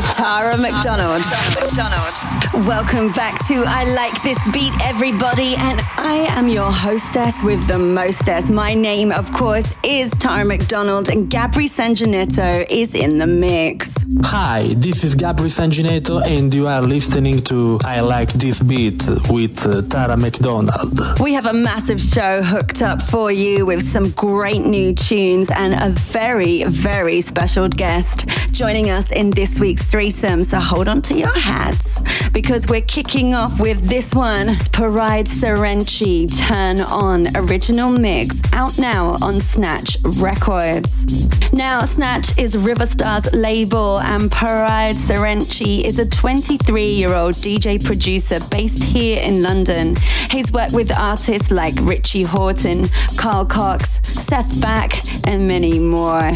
With Tara McDonald. McDonald. Welcome back to I Like This Beat, everybody. And I am your hostess with the mostess. My name, of course, is Tara McDonald, and Gabri Sanjanetto is in the mix. Hi, this is Gabri Sanginetto, and you are listening to I Like This Beat with uh, Tara McDonald. We have a massive show hooked up for you with some great new tunes and a very, very special guest joining us in this week's threesome. So hold on to your hats because we're kicking off with this one Paride Saraceni Turn On original mix out now on Snatch Records. Now, Snatch is Riva Starr's label and Paride Saraceni is a 23 year old DJ producer based here in London. He's worked with artists like Richie Hawtin, Carl Cox, Seth Back, and many more.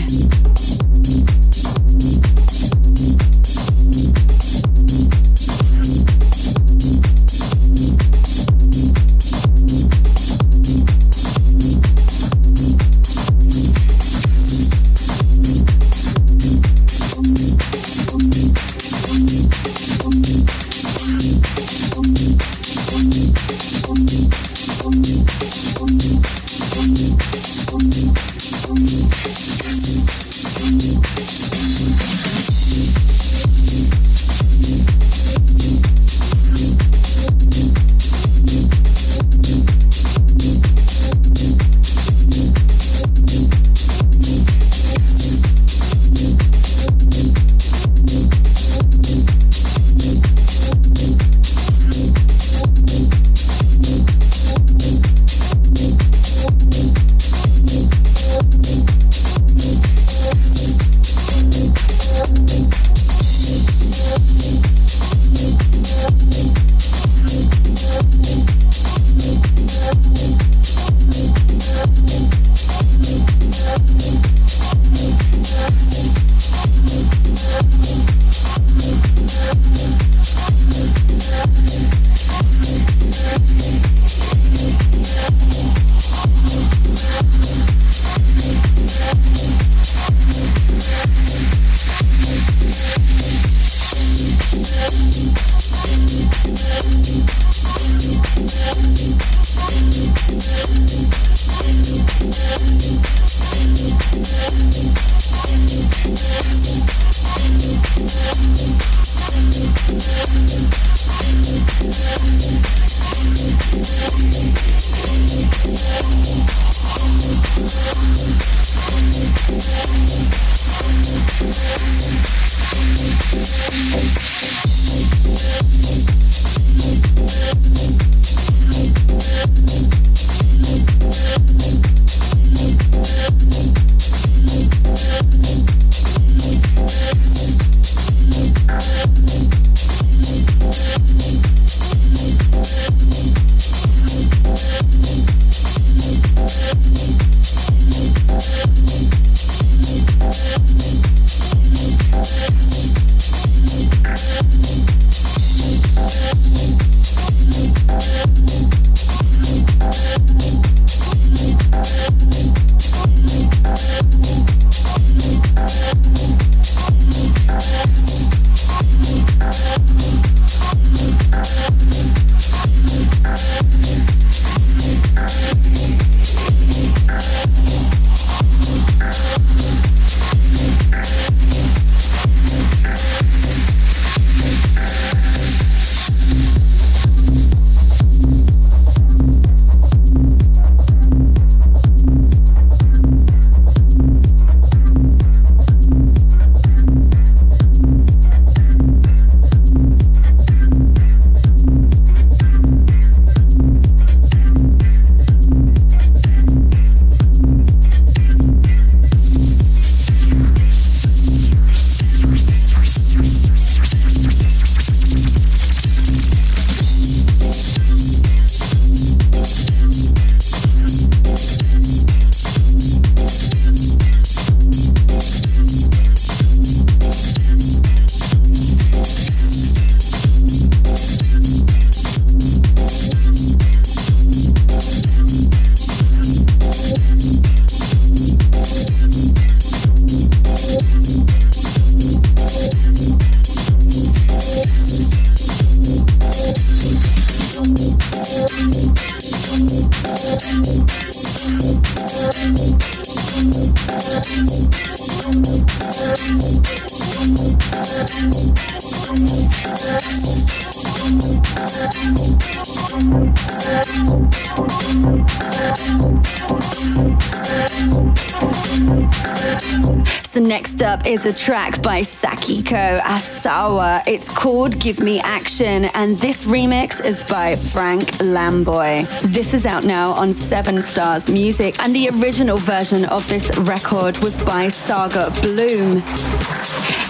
So next up is a track by Sakiko Asawa. It's called Give Me Action, and this remix is by Frank Lamboy. This is out now on Seven Stars Music, and the original version of this record was by Saga Bloom.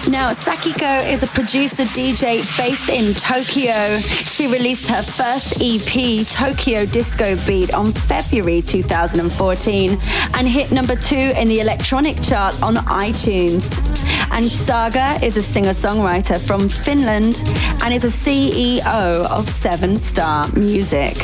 Now, Sakiko is a producer DJ based in Tokyo. She released her first EP, Tokyo Disco Beat, on February 2014 and hit number two in the electronic chart on iTunes. And Saga is a singer songwriter from Finland and is a CEO of Seven Star Music.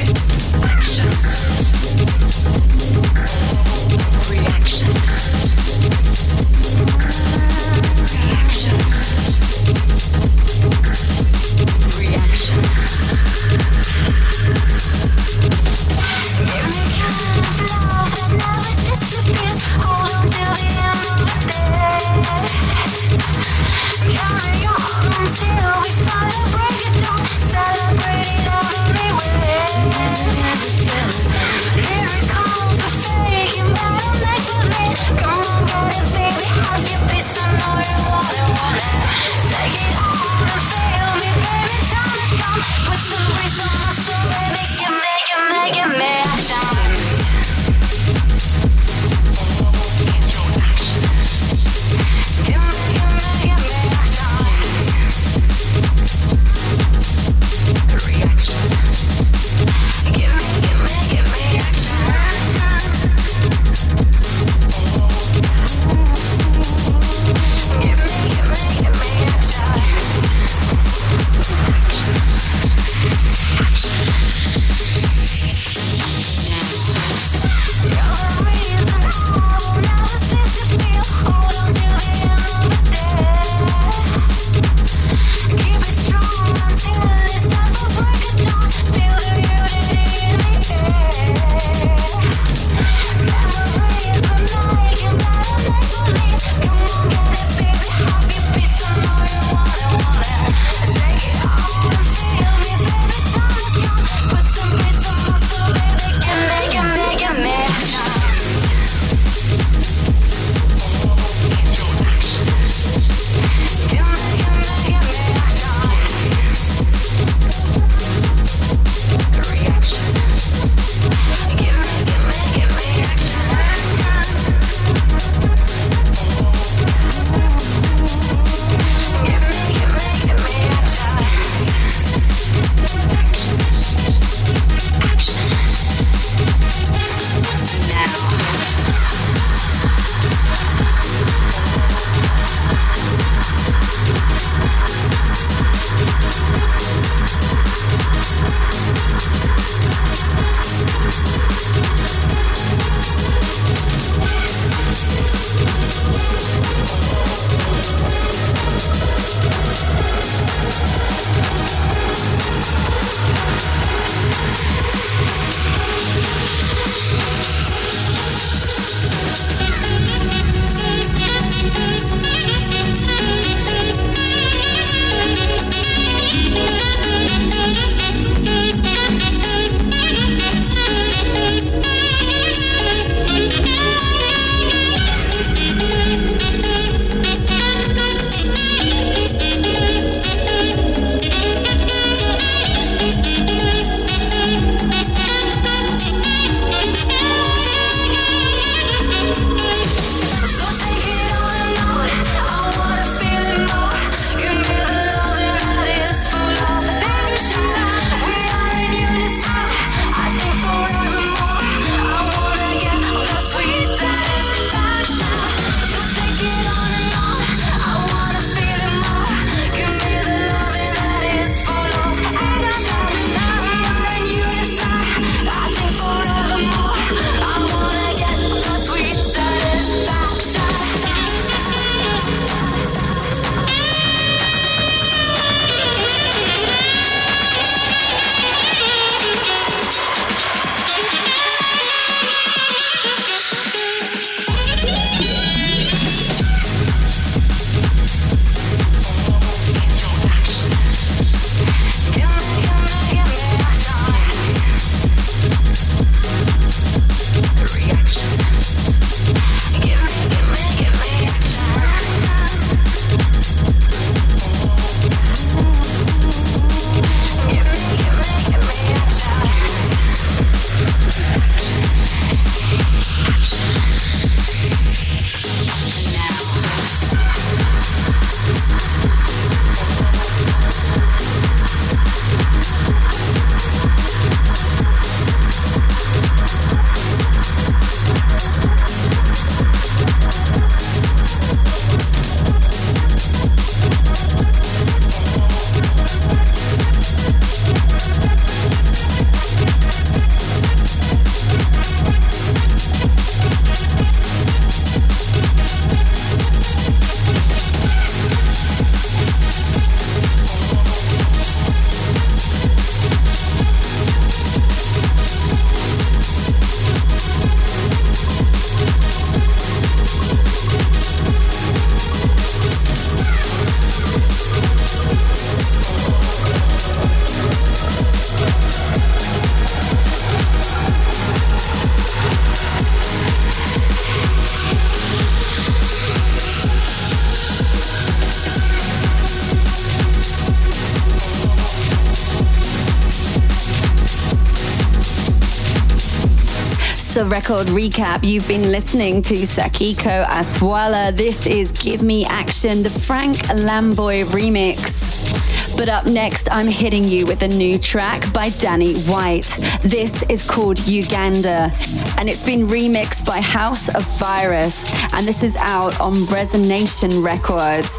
Record recap, you've been listening to Sakiko Aswala. This is Give Me Action, the Frank Lamboy remix. But up next, I'm hitting you with a new track by Danny White. This is called Uganda, and it's been remixed by House of Virus, and this is out on Resonation Records.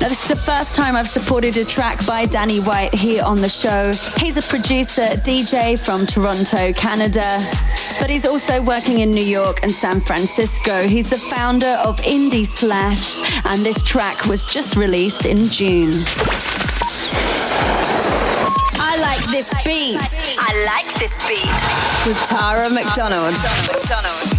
Now, this is the first time I've supported a track by Danny White here on the show. He's a producer, DJ from Toronto, Canada, but he's also working in New York and San Francisco. He's the founder of Indie Slash, and this track was just released in June. I like this beat. I like this beat. With Tara McDonald. McDonald.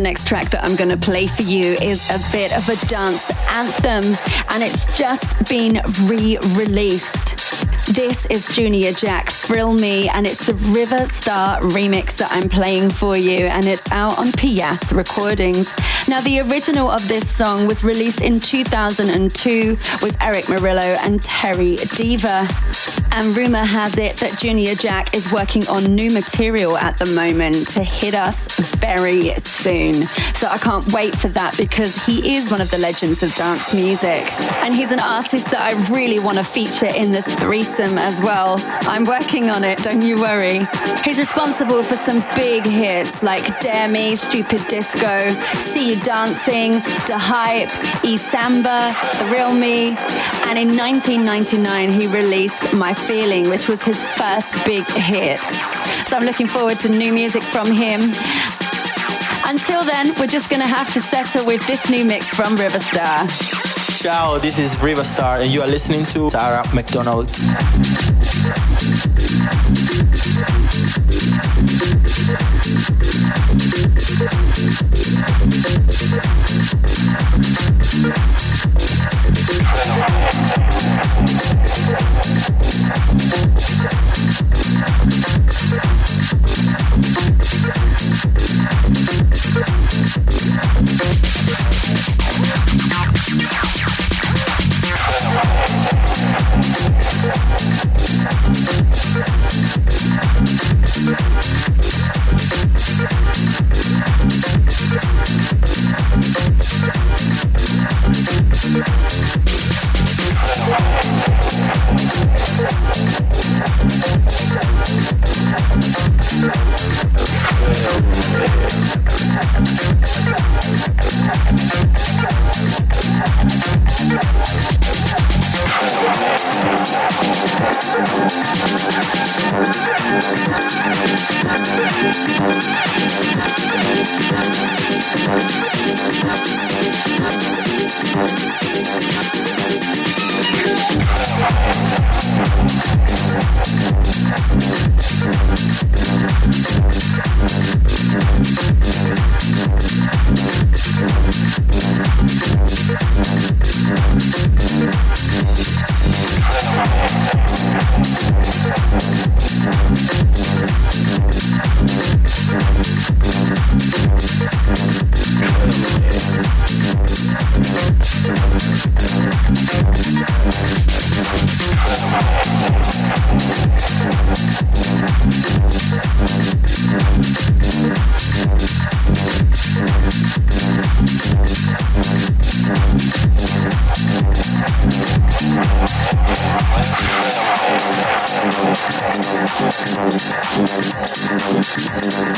The next track that I'm going to play for you is a bit of a dance anthem, and it's just been re released. This is Junior Jack, Thrill Me, and it's the Riva Starr remix that I'm playing for you, and it's out on Pias Recordings. Now, the original of this song was released in 2002 with Erick Morillo and Terry Diva. And rumor has it that Junior Jack is working on new material at the moment to hit us very soon. So I can't wait for that because he is one of the legends of dance music. And he's an artist that I really want to feature in the threesome as well. I'm working on it, don't you worry. He's responsible for some big hits like Dare Me, Stupid Disco, See You Dancing, The Hype, E Samba, Thrill Me. And in 1999, he released My Feeling, which was his first big hit. So I'm looking forward to new music from him. Until then, we're just going to have to settle with this new mix from Riva Starr. Ciao, this is Riva Starr, and you are listening to Tara McDonald.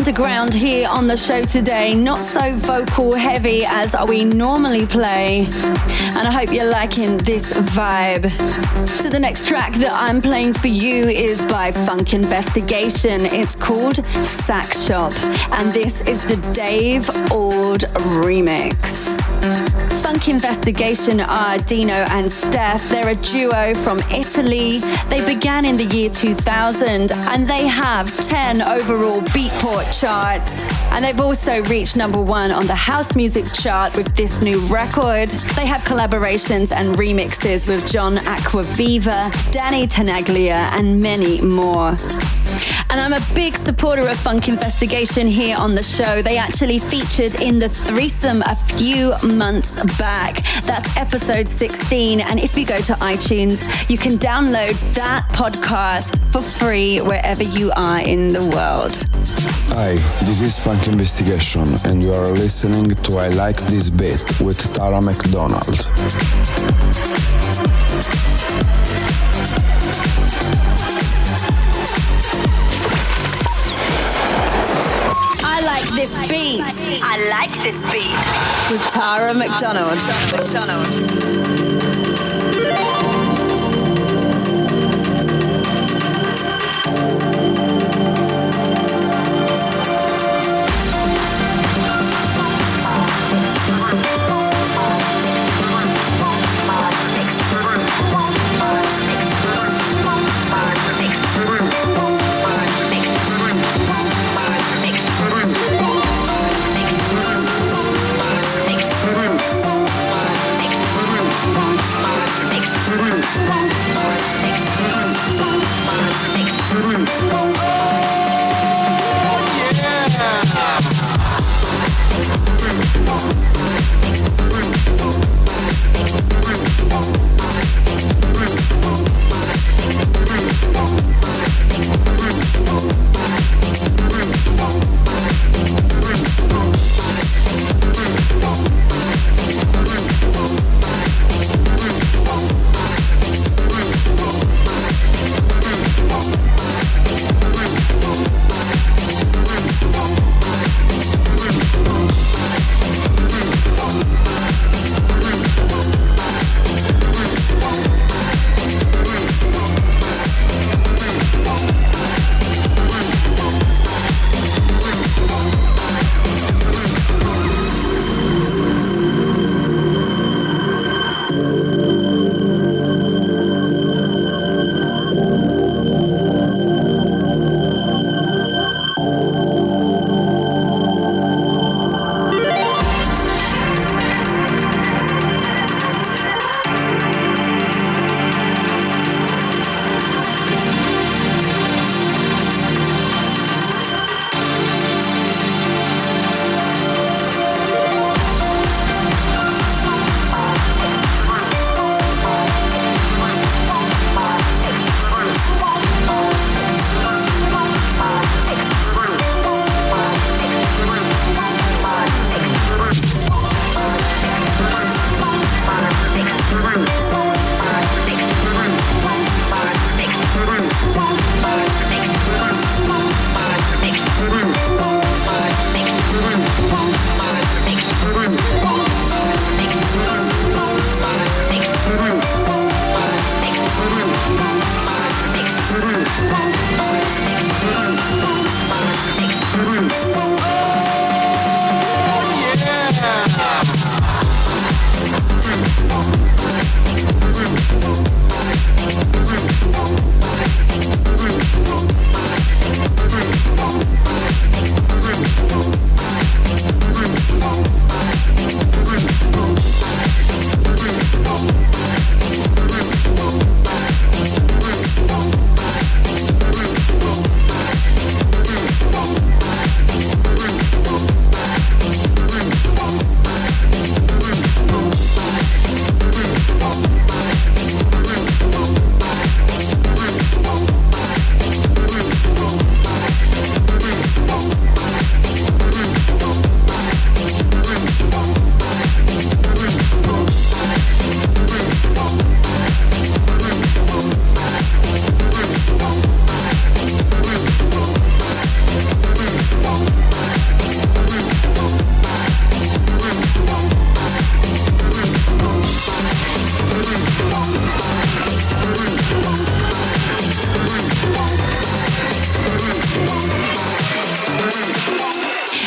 Underground here on the show today. Not so vocal heavy as we normally play. And I hope you're liking this vibe. So the next track that I'm playing for you is by Funk Investigation. It's called Sack Shop. And this is the Dave Ord remix. Funk Investigation are Dino and Steph. They're a duo from Italy. They began in the year 2000 and they have 10 overall Beatport charts. And they've also reached number one on the house music chart with this new record. They have collaborations and remixes with John Acquaviva, Danny Tenaglia, and many more. And I'm a big supporter of Funk Investigation here on the show. They actually featured in the threesome a few months back. That's episode 16. And if you go to iTunes, you can download that podcast for free wherever you are in the world. Hi, this is Funk Investigation, and you are listening to I Like This Bit with Tara McDonald. I like this beat. With Tara McDonald. McDonald.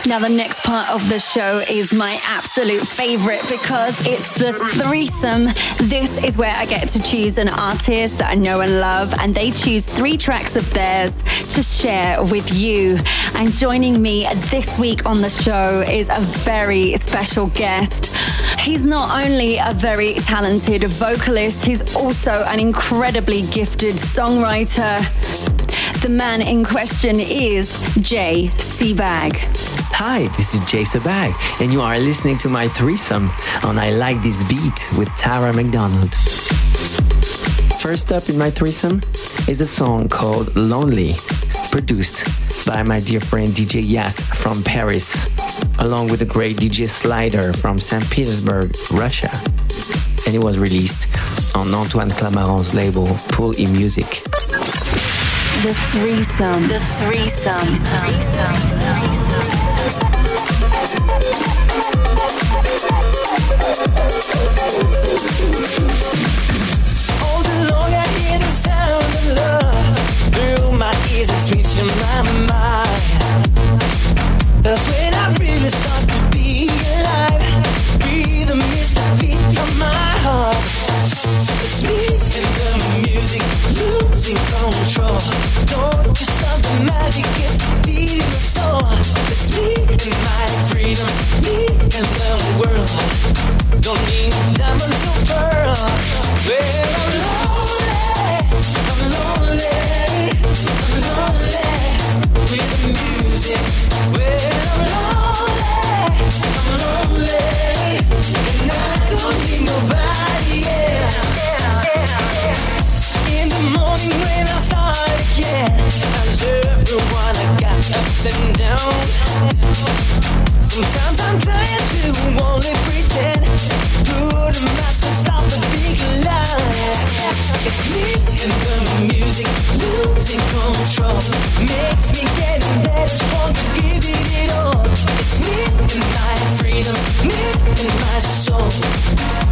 Now, the next part of the show is my absolute favorite because it's the threesome. This is where I get to choose an artist that I know and love, and they choose three tracks of theirs to share with you. And joining me this week on the show is a very special guest. He's not only a very talented vocalist, he's also an incredibly gifted songwriter. The man in question is Jay Sebag. Hi, this is Jay Sebag, and you are listening to my threesome on I Like This Beat with Tara McDonald. First up in my threesome is a song called Lonely, produced by my dear friend DJ Yas from Paris, along with the great DJ Slider from St. Petersburg, Russia. And it was released on Antoine Clamaran's label Pool E Music. The threesome. The threesome. All day long I hear the sound of love through my ears, it's reaching my mind. That's when I really start Don't you stop the magic? It's feeding my soul. It's me and my freedom, me and the world. Don't need diamonds or pearls. Well, the the music, losing control. Makes me get better strong Give it all. It's me in my freedom, me and my soul.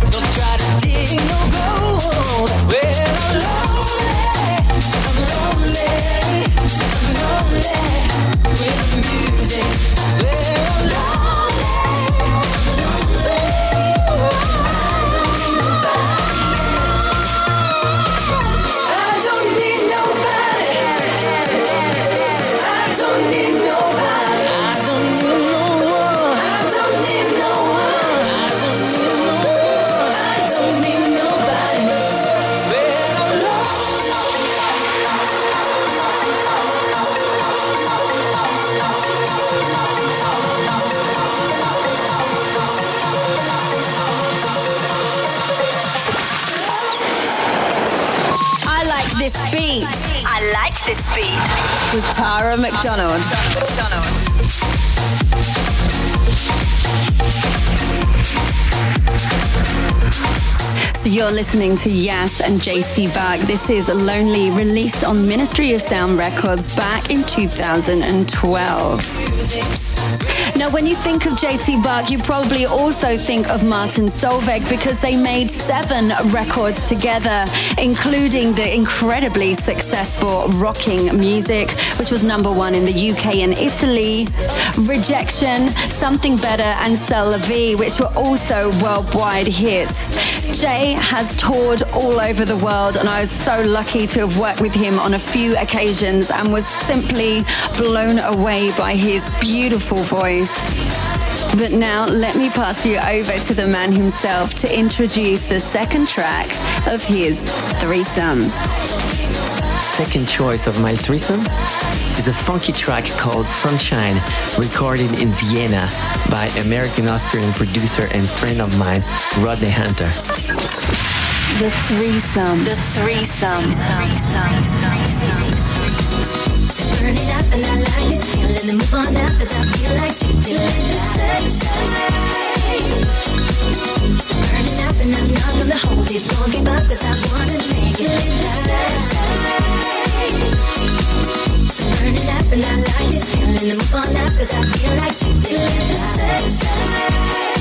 Beat. with Tara McDonald. So you're listening to Yas and Jay Sebag. This is Lonely, released on Ministry of Sound Records back in 2012. Now, when you think of Jay Sebag, you probably also think of Martin Solveig because they made seven records together, including the incredibly successful Rocking Music, which was number one in the UK and Italy, Rejection, Something Better, and C'est La Vie, which were also worldwide hits. Jay has toured all over the world, and I was so lucky to have worked with him on a few occasions and was simply blown away by his beautiful voice. But now let me pass you over to the man himself to introduce the second track of his threesome. Second choice of my threesome is a funky track called Sunshine, recorded in Vienna by American-Austrian producer and friend of mine, Rodney Hunter. The threesome. The threesome. Up and I like this feeling move on up I feel like the sunshine. And I like this feeling move on up cause I feel like in the sunshine.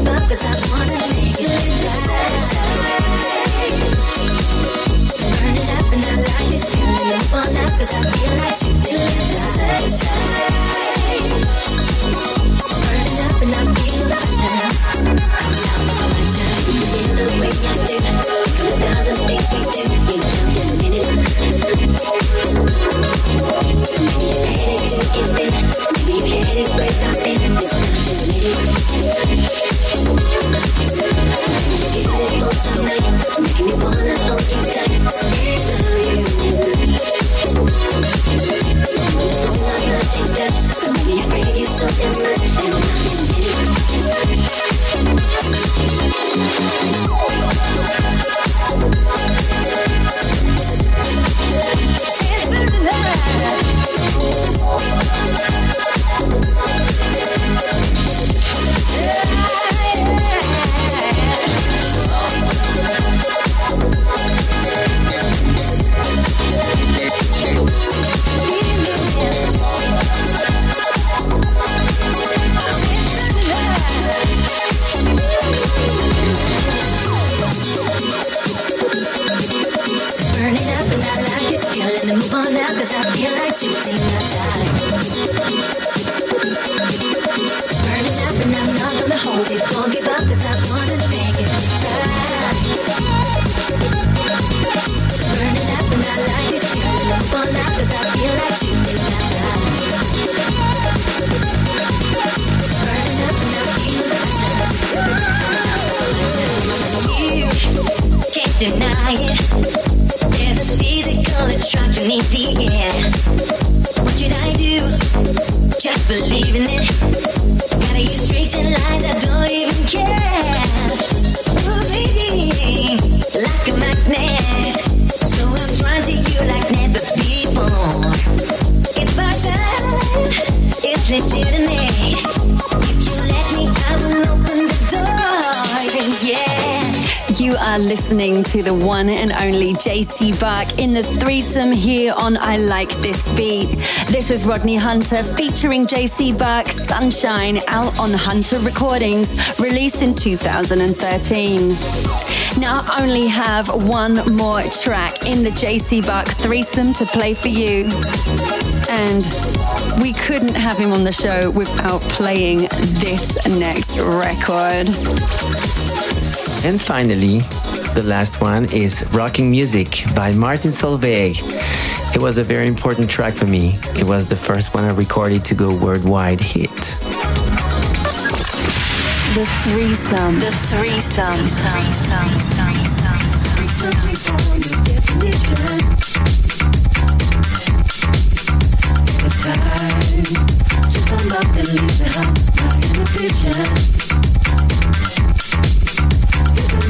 Thank you. listening to the one and only Jay Sebag in the threesome here on I Like This Beat. This is Rodney Hunter featuring Jay Sebag, Sunshine out on Hunter Recordings, released in 2013. Now, I only have one more track in the Jay Sebag threesome to play for you. And we couldn't have him on the show without playing this next record. And finally, the last one is Rocking Music by Martin Solveig. It was a very important track for me. It was the first one I recorded to go worldwide hit. The threesome. The threesome. The threesome. The threesome.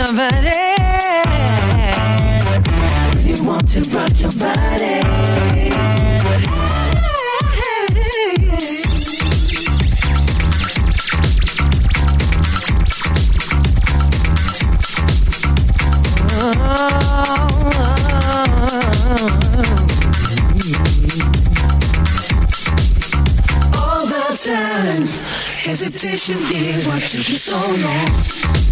your body. Really want to rock your body. All the time, hesitation is what took you so long.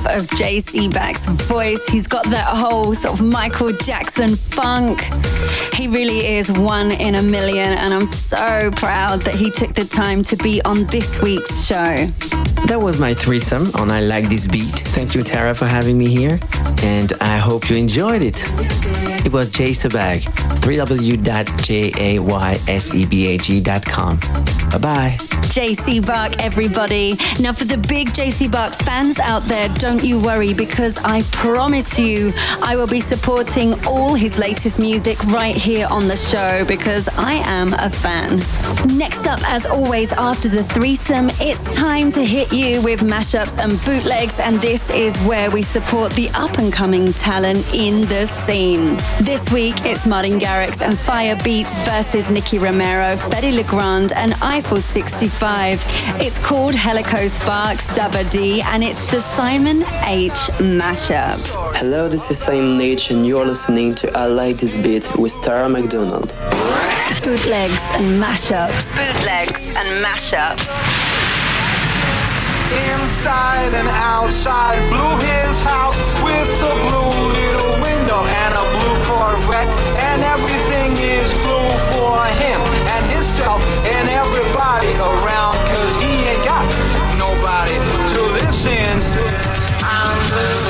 Enough of Jay Sebag's voice. He's got that whole sort of Michael Jackson funk. He really is one in a million, and I'm so proud that he took the time to be on this week's show. That was my threesome on I Like This Beat. Thank you, Tara, for having me here. And I hope you enjoyed it. It was Jay Sebag, www.jaysebag.com. Bye bye. Jay Sebag, everybody. Now, for the big Jay Sebag fans out there, don't you worry because I promise you I will be supporting all his latest music right here on the show because I am a fan. Next up, as always, after the threesome, it's time to hit you with mashups and bootlegs, and this is where we support the up and coming talent in the scene. This week, it's Martin Garrix and Firebeatz versus Nicky Romero, Fedde Le Grand, and Eiffel 65. It's called Helico Sparks Dubba D, and it's the Simon H mashup. Hello, this is Simon H, and you're listening to I Like This Beat with Tara McDonald. Bootlegs and mashups. Bootlegs and mashups. Inside and outside, blew his house with a blue little window and a blue Corvette, and everything is blue for him and everybody around, cause he ain't got nobody to listen to. I'm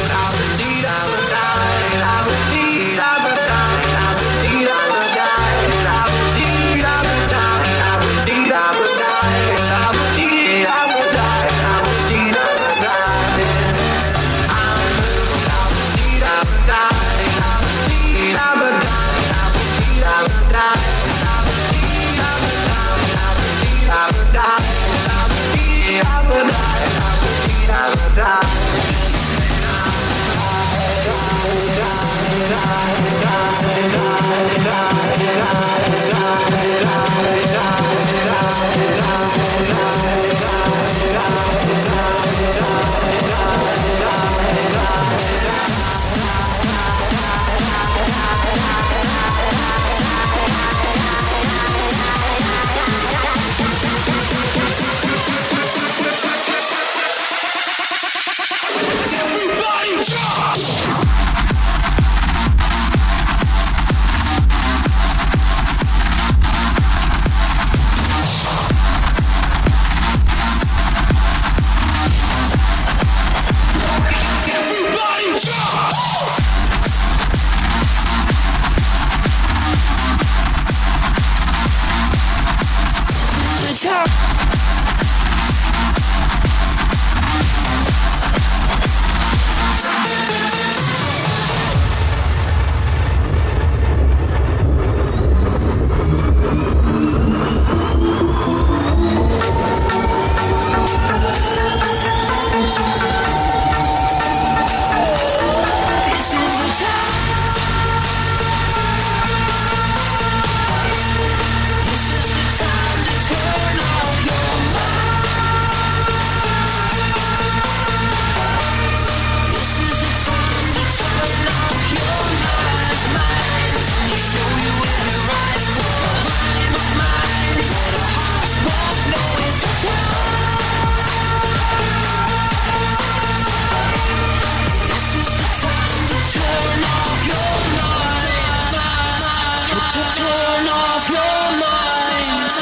Turn off your mind.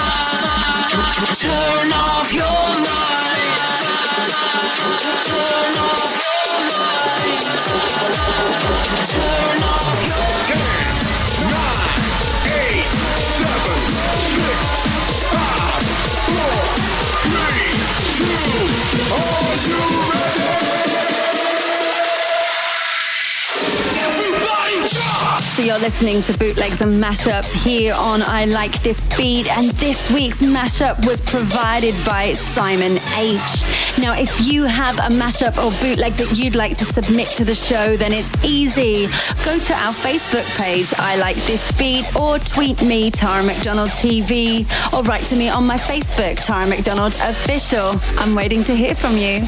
Turn off your mind. Turn off your mind. Turn off your two. Are you you're listening to bootlegs and mashups here on I Like This Beat, and this week's mashup was provided by Simon H. Now, if you have a mashup or bootleg that you'd like to submit to the show, then it's easy. Go to our Facebook page, I Like This Beat, or tweet me, Tara McDonald TV, or write to me on my Facebook, Tara McDonald Official. I'm waiting to hear from you.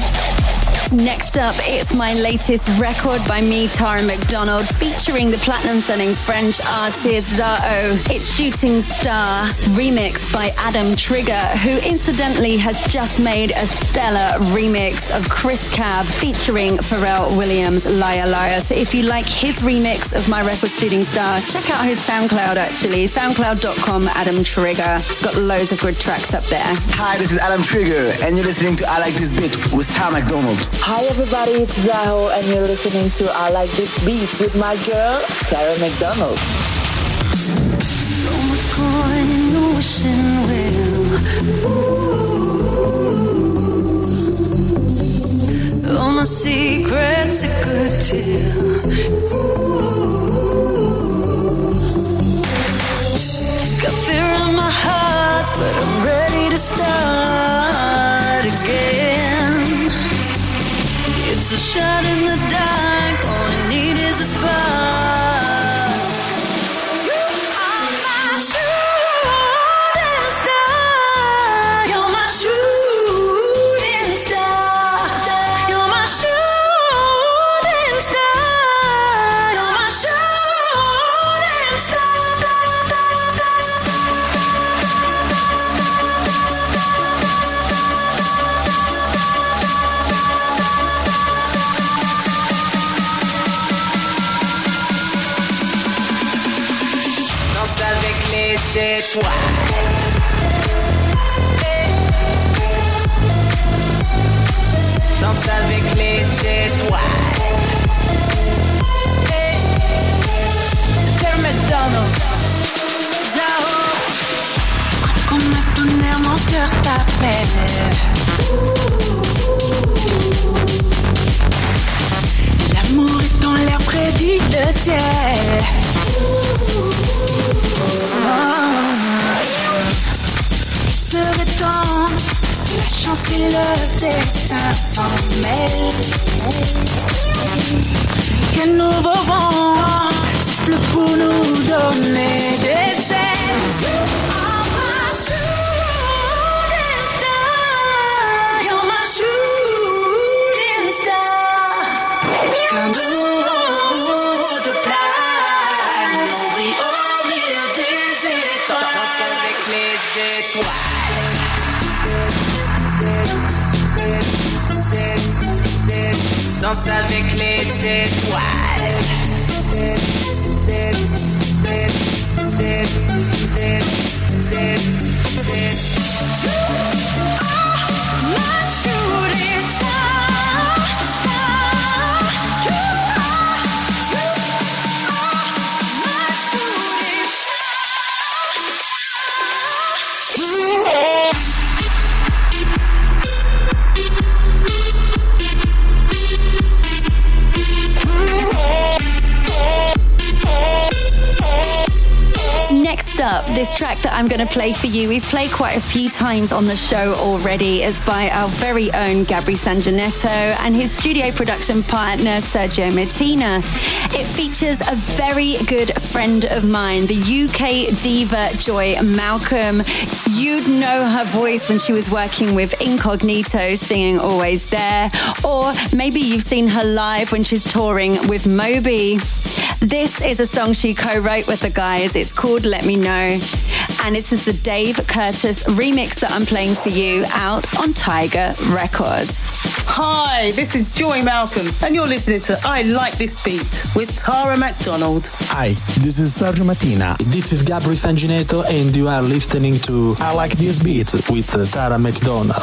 Next up, it's my latest record by me, Tara McDonald, featuring the platinum selling French artist Zaho. It's Shooting Star, remixed by Adam Trigger, who incidentally has just made a stellar remix of Cris Cab featuring Pharrell Williams, Liar Liar. So if you like his remix of my record Shooting Star, check out his SoundCloud actually, soundcloud.com Adam Trigger. It's got loads of good tracks up there. Hi, this is Adam Trigger, and you're listening to I Like This Beat with Tara McDonald. Hi everybody, it's Zaho and you're listening to I Like This Beat with my girl, Tara McDonald. All my secrets are good tell. Got fear in my heart, but I'm ready to start a shot in the dark, all I need is a spark. Près du ciel. Serait temps, la chance et le destin s'en mêlent. Quel nouveau vent souffle pour nous donner des ailes. Danse avec les étoiles. I'm going to play for you, we've played quite a few times on the show already, is by our very own Gabri Sangineto and his studio production partner, Sergio Mattina. It features a very good friend of mine, the UK diva Joy Malcolm. You'd know her voice when she was working with Incognito singing Always There, or maybe you've seen her live when she's touring with Moby. This is a song she co-wrote with the guys. It's called Let Me Know. And this is the Dave Curtis remix that I'm playing for you out on Tiger Records. Hi, this is Joy Malcolm, and you're listening to I Like This Beat with Tara McDonald. Hi, this is Sergio Mattina. This is Gabri Sangineto, and you are listening to I Like This Beat with Tara McDonald.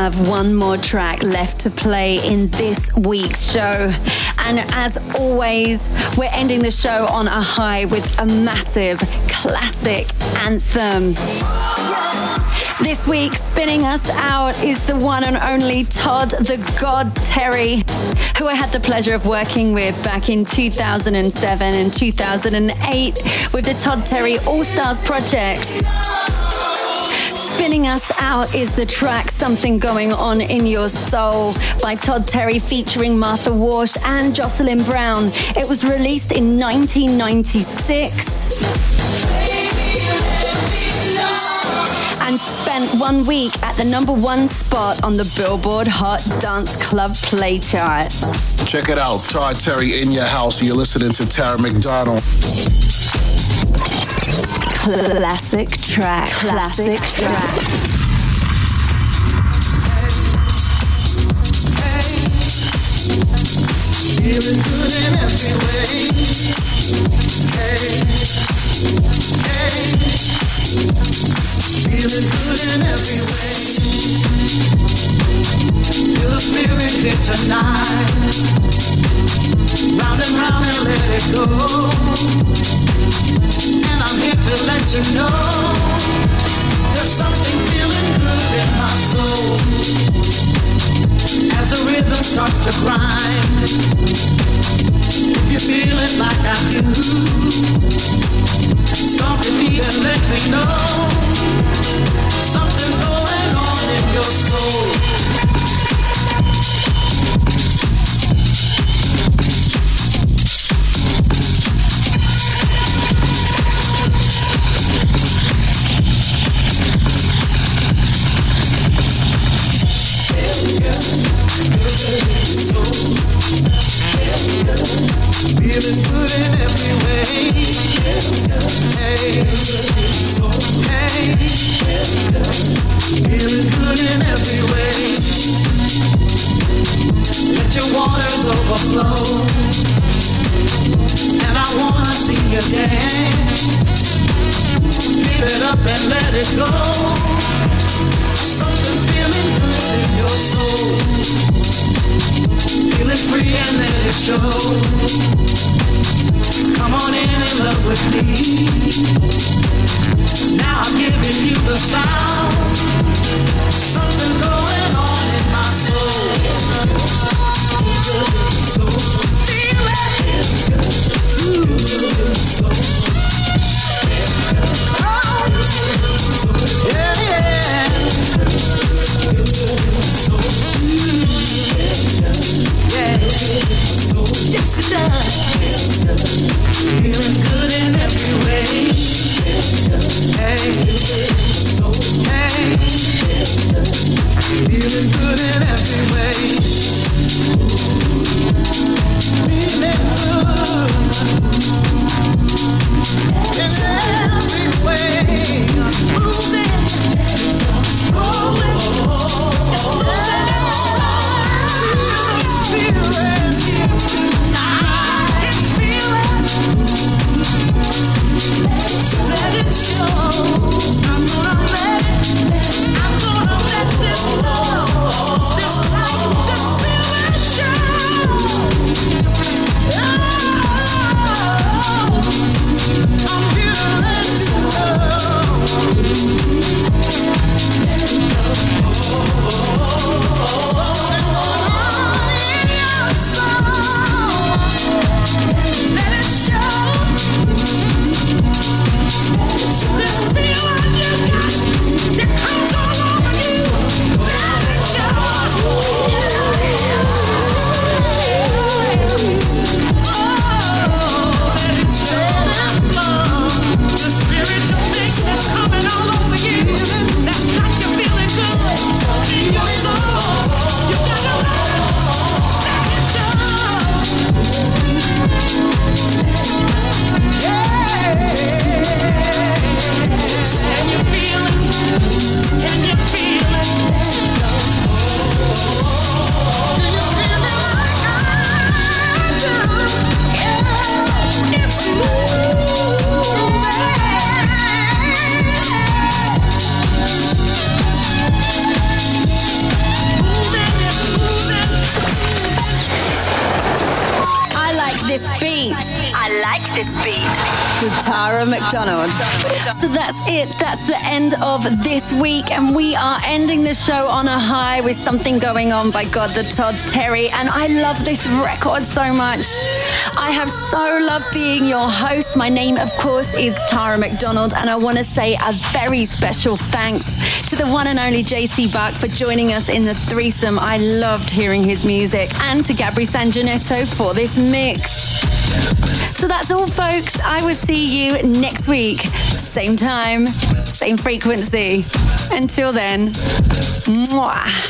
Have one more track left to play in this week's show. And as always, we're ending the show on a high with a massive classic anthem. This week, spinning us out is the one and only Todd the God Terry, who I had the pleasure of working with back in 2007 and 2008 with the Todd Terry All Stars Project. Spinning us out is the track Something Going On in Your Soul by Todd Terry featuring Martha Wash and Jocelyn Brown. It was released in 1996 and spent one week at the number one spot on the Billboard Hot Dance Club Play Chart. Check it out, Todd Terry in your house. You're listening to Tara McDonald. Classic track. Classic track. Feeling you know there's something feeling good in my soul rhythm starts to grind. If you feel it like I do, stop beat and let me know something's going on in your soul. Give it up and let it go. It. That's the end of this week. And we are ending the show on a high with something going on by God the Todd Terry. And I love this record so much. I have so loved being your host. My name, of course, is Tara McDonald. And I want to say a very special thanks to the one and only Jay Sebag for joining us in the threesome. I loved hearing his music. And to Gabri Sangineto for this mix. So that's all, folks. I will see you next week. Same time, same frequency. Until then, mwah.